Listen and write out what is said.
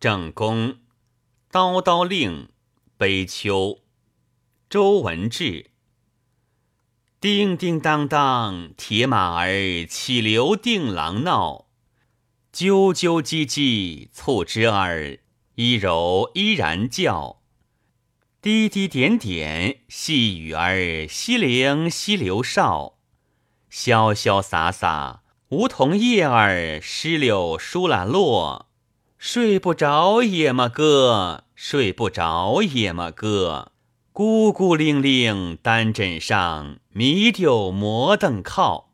正宫，叨叨令，悲秋。周文志。叮叮当当，铁马儿起流定郎闹。啾啾唧唧，促织儿依柔依然叫。滴滴点点，细雨儿稀灵稀流少。潇潇洒洒，梧桐叶儿石榴疏了落。睡不着也么歌，睡不着也么歌。孤孤零零，单枕上，迷丢摩登靠。